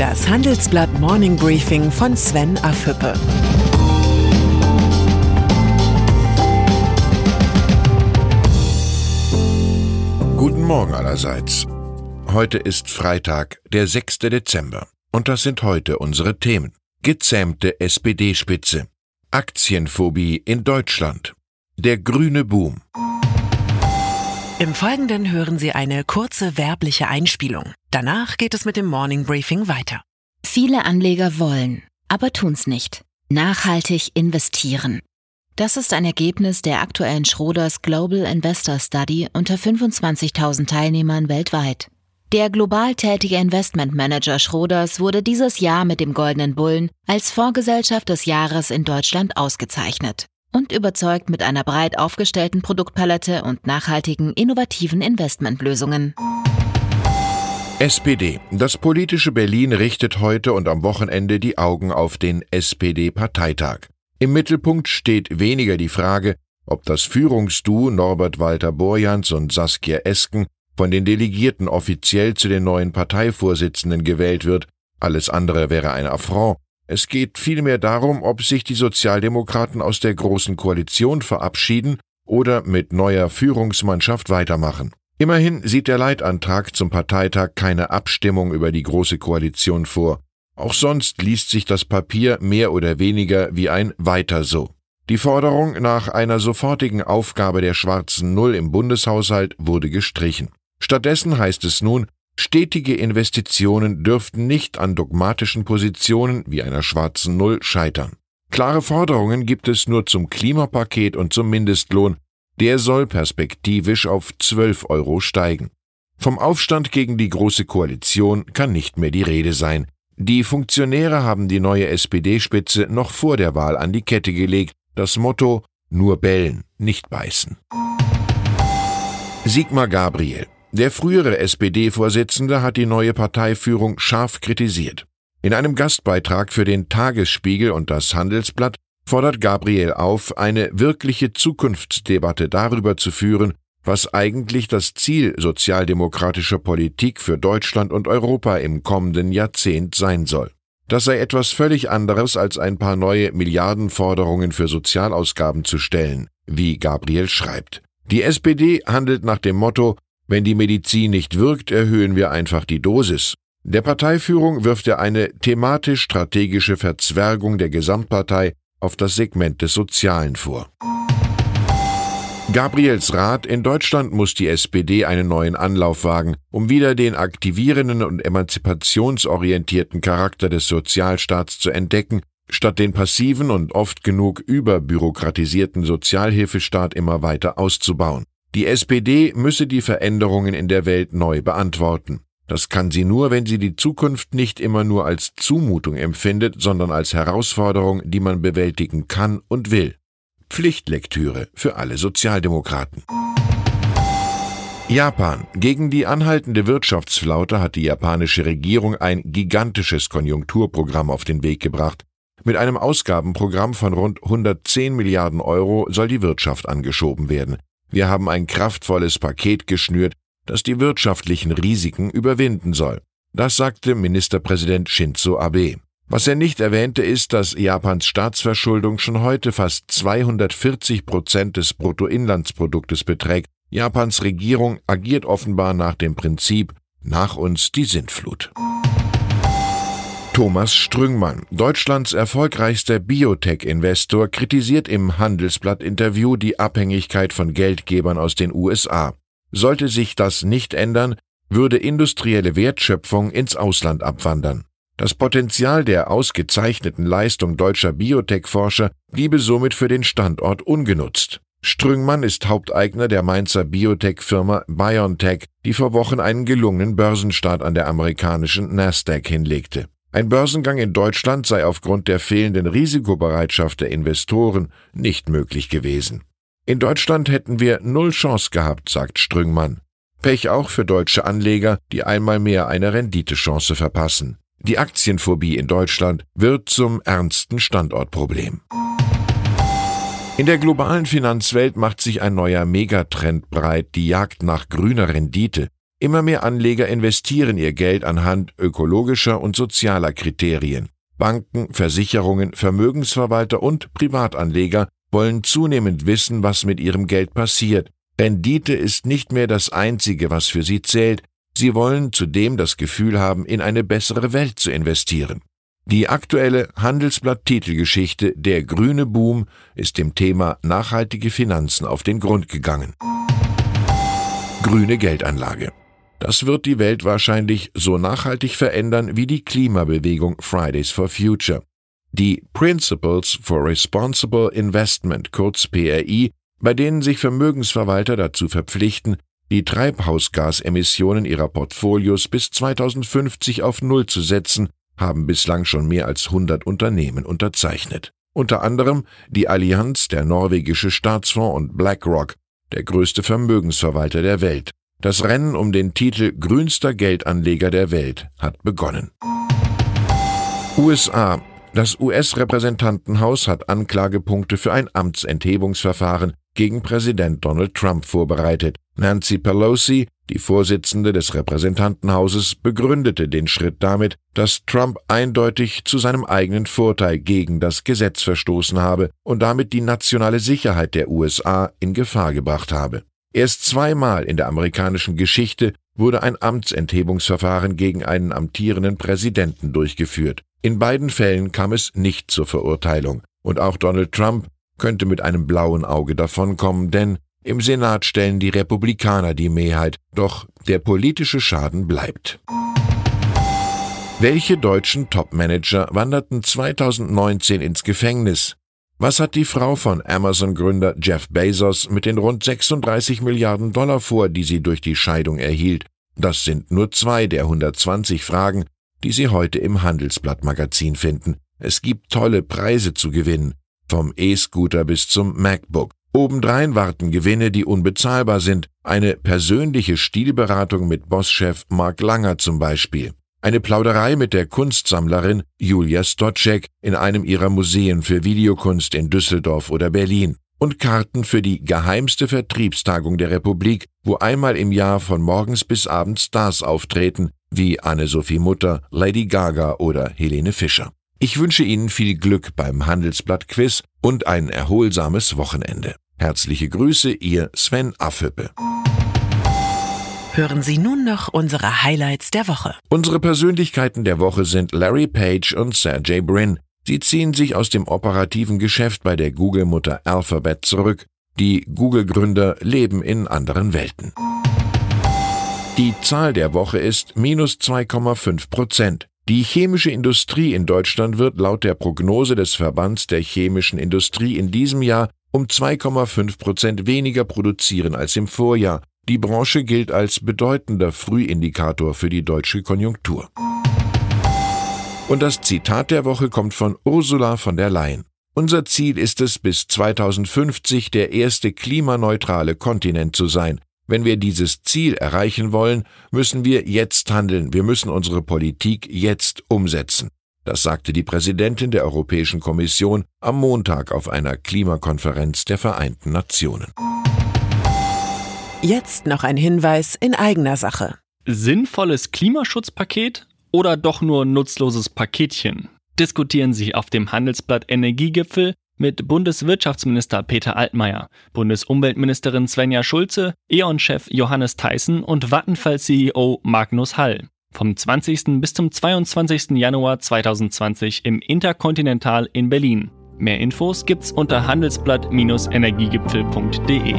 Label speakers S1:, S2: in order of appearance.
S1: Das Handelsblatt Morning Briefing von Sven Affüppe.
S2: Guten Morgen allerseits. Heute ist Freitag, der 6. Dezember. Und das sind heute unsere Themen. Gezähmte SPD-Spitze. Aktienphobie in Deutschland. Der grüne Boom.
S1: Im Folgenden hören Sie eine kurze werbliche Einspielung. Danach geht es mit dem Morning Briefing weiter.
S3: Viele Anleger wollen, aber tun's nicht. Nachhaltig investieren. Das ist ein Ergebnis der aktuellen Schroders Global Investor Study unter 25.000 Teilnehmern weltweit. Der global tätige Investmentmanager Schroders wurde dieses Jahr mit dem Goldenen Bullen als Vorgesellschaft des Jahres in Deutschland ausgezeichnet und überzeugt mit einer breit aufgestellten Produktpalette und nachhaltigen, innovativen Investmentlösungen.
S2: SPD. Das politische Berlin richtet heute und am Wochenende die Augen auf den SPD-Parteitag. Im Mittelpunkt steht weniger die Frage, ob das Führungsduo Norbert Walter Borjans und Saskia Esken von den Delegierten offiziell zu den neuen Parteivorsitzenden gewählt wird, alles andere wäre ein Affront, es geht vielmehr darum, ob sich die Sozialdemokraten aus der Großen Koalition verabschieden oder mit neuer Führungsmannschaft weitermachen. Immerhin sieht der Leitantrag zum Parteitag keine Abstimmung über die Große Koalition vor. Auch sonst liest sich das Papier mehr oder weniger wie ein Weiter so. Die Forderung nach einer sofortigen Aufgabe der schwarzen Null im Bundeshaushalt wurde gestrichen. Stattdessen heißt es nun, Stetige Investitionen dürften nicht an dogmatischen Positionen wie einer schwarzen Null scheitern. Klare Forderungen gibt es nur zum Klimapaket und zum Mindestlohn, der soll perspektivisch auf 12 Euro steigen. Vom Aufstand gegen die Große Koalition kann nicht mehr die Rede sein. Die Funktionäre haben die neue SPD-Spitze noch vor der Wahl an die Kette gelegt, das Motto nur bellen, nicht beißen. Sigmar Gabriel der frühere SPD-Vorsitzende hat die neue Parteiführung scharf kritisiert. In einem Gastbeitrag für den Tagesspiegel und das Handelsblatt fordert Gabriel auf, eine wirkliche Zukunftsdebatte darüber zu führen, was eigentlich das Ziel sozialdemokratischer Politik für Deutschland und Europa im kommenden Jahrzehnt sein soll. Das sei etwas völlig anderes als ein paar neue Milliardenforderungen für Sozialausgaben zu stellen, wie Gabriel schreibt. Die SPD handelt nach dem Motto wenn die Medizin nicht wirkt, erhöhen wir einfach die Dosis. Der Parteiführung wirft er eine thematisch-strategische Verzwergung der Gesamtpartei auf das Segment des Sozialen vor. Gabriels Rat, in Deutschland muss die SPD einen neuen Anlauf wagen, um wieder den aktivierenden und emanzipationsorientierten Charakter des Sozialstaats zu entdecken, statt den passiven und oft genug überbürokratisierten Sozialhilfestaat immer weiter auszubauen. Die SPD müsse die Veränderungen in der Welt neu beantworten. Das kann sie nur, wenn sie die Zukunft nicht immer nur als Zumutung empfindet, sondern als Herausforderung, die man bewältigen kann und will. Pflichtlektüre für alle Sozialdemokraten. Japan. Gegen die anhaltende Wirtschaftsflaute hat die japanische Regierung ein gigantisches Konjunkturprogramm auf den Weg gebracht. Mit einem Ausgabenprogramm von rund 110 Milliarden Euro soll die Wirtschaft angeschoben werden. Wir haben ein kraftvolles Paket geschnürt, das die wirtschaftlichen Risiken überwinden soll. Das sagte Ministerpräsident Shinzo Abe. Was er nicht erwähnte, ist, dass Japans Staatsverschuldung schon heute fast 240 Prozent des Bruttoinlandsproduktes beträgt. Japans Regierung agiert offenbar nach dem Prinzip nach uns die Sintflut. Thomas Strüngmann, Deutschlands erfolgreichster Biotech-Investor, kritisiert im Handelsblatt-Interview die Abhängigkeit von Geldgebern aus den USA. Sollte sich das nicht ändern, würde industrielle Wertschöpfung ins Ausland abwandern. Das Potenzial der ausgezeichneten Leistung deutscher Biotech-Forscher bliebe somit für den Standort ungenutzt. Strüngmann ist Haupteigner der Mainzer Biotech-Firma BioNTech, die vor Wochen einen gelungenen Börsenstart an der amerikanischen Nasdaq hinlegte. Ein Börsengang in Deutschland sei aufgrund der fehlenden Risikobereitschaft der Investoren nicht möglich gewesen. In Deutschland hätten wir null Chance gehabt, sagt Strüngmann. Pech auch für deutsche Anleger, die einmal mehr eine Renditechance verpassen. Die Aktienphobie in Deutschland wird zum ernsten Standortproblem. In der globalen Finanzwelt macht sich ein neuer Megatrend breit, die Jagd nach grüner Rendite. Immer mehr Anleger investieren ihr Geld anhand ökologischer und sozialer Kriterien. Banken, Versicherungen, Vermögensverwalter und Privatanleger wollen zunehmend wissen, was mit ihrem Geld passiert. Rendite ist nicht mehr das Einzige, was für sie zählt, sie wollen zudem das Gefühl haben, in eine bessere Welt zu investieren. Die aktuelle Handelsblatt-Titelgeschichte Der grüne Boom ist dem Thema nachhaltige Finanzen auf den Grund gegangen. Grüne Geldanlage. Das wird die Welt wahrscheinlich so nachhaltig verändern wie die Klimabewegung Fridays for Future. Die Principles for Responsible Investment, kurz PRI, bei denen sich Vermögensverwalter dazu verpflichten, die Treibhausgasemissionen ihrer Portfolios bis 2050 auf Null zu setzen, haben bislang schon mehr als 100 Unternehmen unterzeichnet. Unter anderem die Allianz, der norwegische Staatsfonds und BlackRock, der größte Vermögensverwalter der Welt. Das Rennen um den Titel grünster Geldanleger der Welt hat begonnen. USA. Das US-Repräsentantenhaus hat Anklagepunkte für ein Amtsenthebungsverfahren gegen Präsident Donald Trump vorbereitet. Nancy Pelosi, die Vorsitzende des Repräsentantenhauses, begründete den Schritt damit, dass Trump eindeutig zu seinem eigenen Vorteil gegen das Gesetz verstoßen habe und damit die nationale Sicherheit der USA in Gefahr gebracht habe. Erst zweimal in der amerikanischen Geschichte wurde ein Amtsenthebungsverfahren gegen einen amtierenden Präsidenten durchgeführt. In beiden Fällen kam es nicht zur Verurteilung, und auch Donald Trump könnte mit einem blauen Auge davonkommen, denn im Senat stellen die Republikaner die Mehrheit, doch der politische Schaden bleibt. Welche deutschen Topmanager wanderten 2019 ins Gefängnis? Was hat die Frau von Amazon-Gründer Jeff Bezos mit den rund 36 Milliarden Dollar vor, die sie durch die Scheidung erhielt? Das sind nur zwei der 120 Fragen, die Sie heute im Handelsblatt-Magazin finden. Es gibt tolle Preise zu gewinnen vom E-Scooter bis zum MacBook. Obendrein warten Gewinne, die unbezahlbar sind, eine persönliche Stilberatung mit Bosschef Mark Langer zum Beispiel. Eine Plauderei mit der Kunstsammlerin Julia Stotschek in einem ihrer Museen für Videokunst in Düsseldorf oder Berlin und Karten für die geheimste Vertriebstagung der Republik, wo einmal im Jahr von morgens bis abends Stars auftreten, wie Anne-Sophie Mutter, Lady Gaga oder Helene Fischer. Ich wünsche Ihnen viel Glück beim Handelsblatt-Quiz und ein erholsames Wochenende. Herzliche Grüße, Ihr Sven Affüppe.
S1: Hören Sie nun noch unsere Highlights der Woche.
S2: Unsere Persönlichkeiten der Woche sind Larry Page und Sergey Brin. Sie ziehen sich aus dem operativen Geschäft bei der Google-Mutter Alphabet zurück. Die Google-Gründer leben in anderen Welten. Die Zahl der Woche ist minus 2,5 Prozent. Die chemische Industrie in Deutschland wird laut der Prognose des Verbands der chemischen Industrie in diesem Jahr um 2,5 Prozent weniger produzieren als im Vorjahr. Die Branche gilt als bedeutender Frühindikator für die deutsche Konjunktur. Und das Zitat der Woche kommt von Ursula von der Leyen. Unser Ziel ist es, bis 2050 der erste klimaneutrale Kontinent zu sein. Wenn wir dieses Ziel erreichen wollen, müssen wir jetzt handeln, wir müssen unsere Politik jetzt umsetzen. Das sagte die Präsidentin der Europäischen Kommission am Montag auf einer Klimakonferenz der Vereinten Nationen.
S1: Jetzt noch ein Hinweis in eigener Sache.
S4: Sinnvolles Klimaschutzpaket oder doch nur nutzloses Paketchen? Diskutieren Sie auf dem Handelsblatt Energiegipfel mit Bundeswirtschaftsminister Peter Altmaier, Bundesumweltministerin Svenja Schulze, E.ON-Chef Johannes Theissen und Vattenfall-CEO Magnus Hall. Vom 20. bis zum 22. Januar 2020 im Interkontinental in Berlin. Mehr Infos gibt's unter handelsblatt-energiegipfel.de.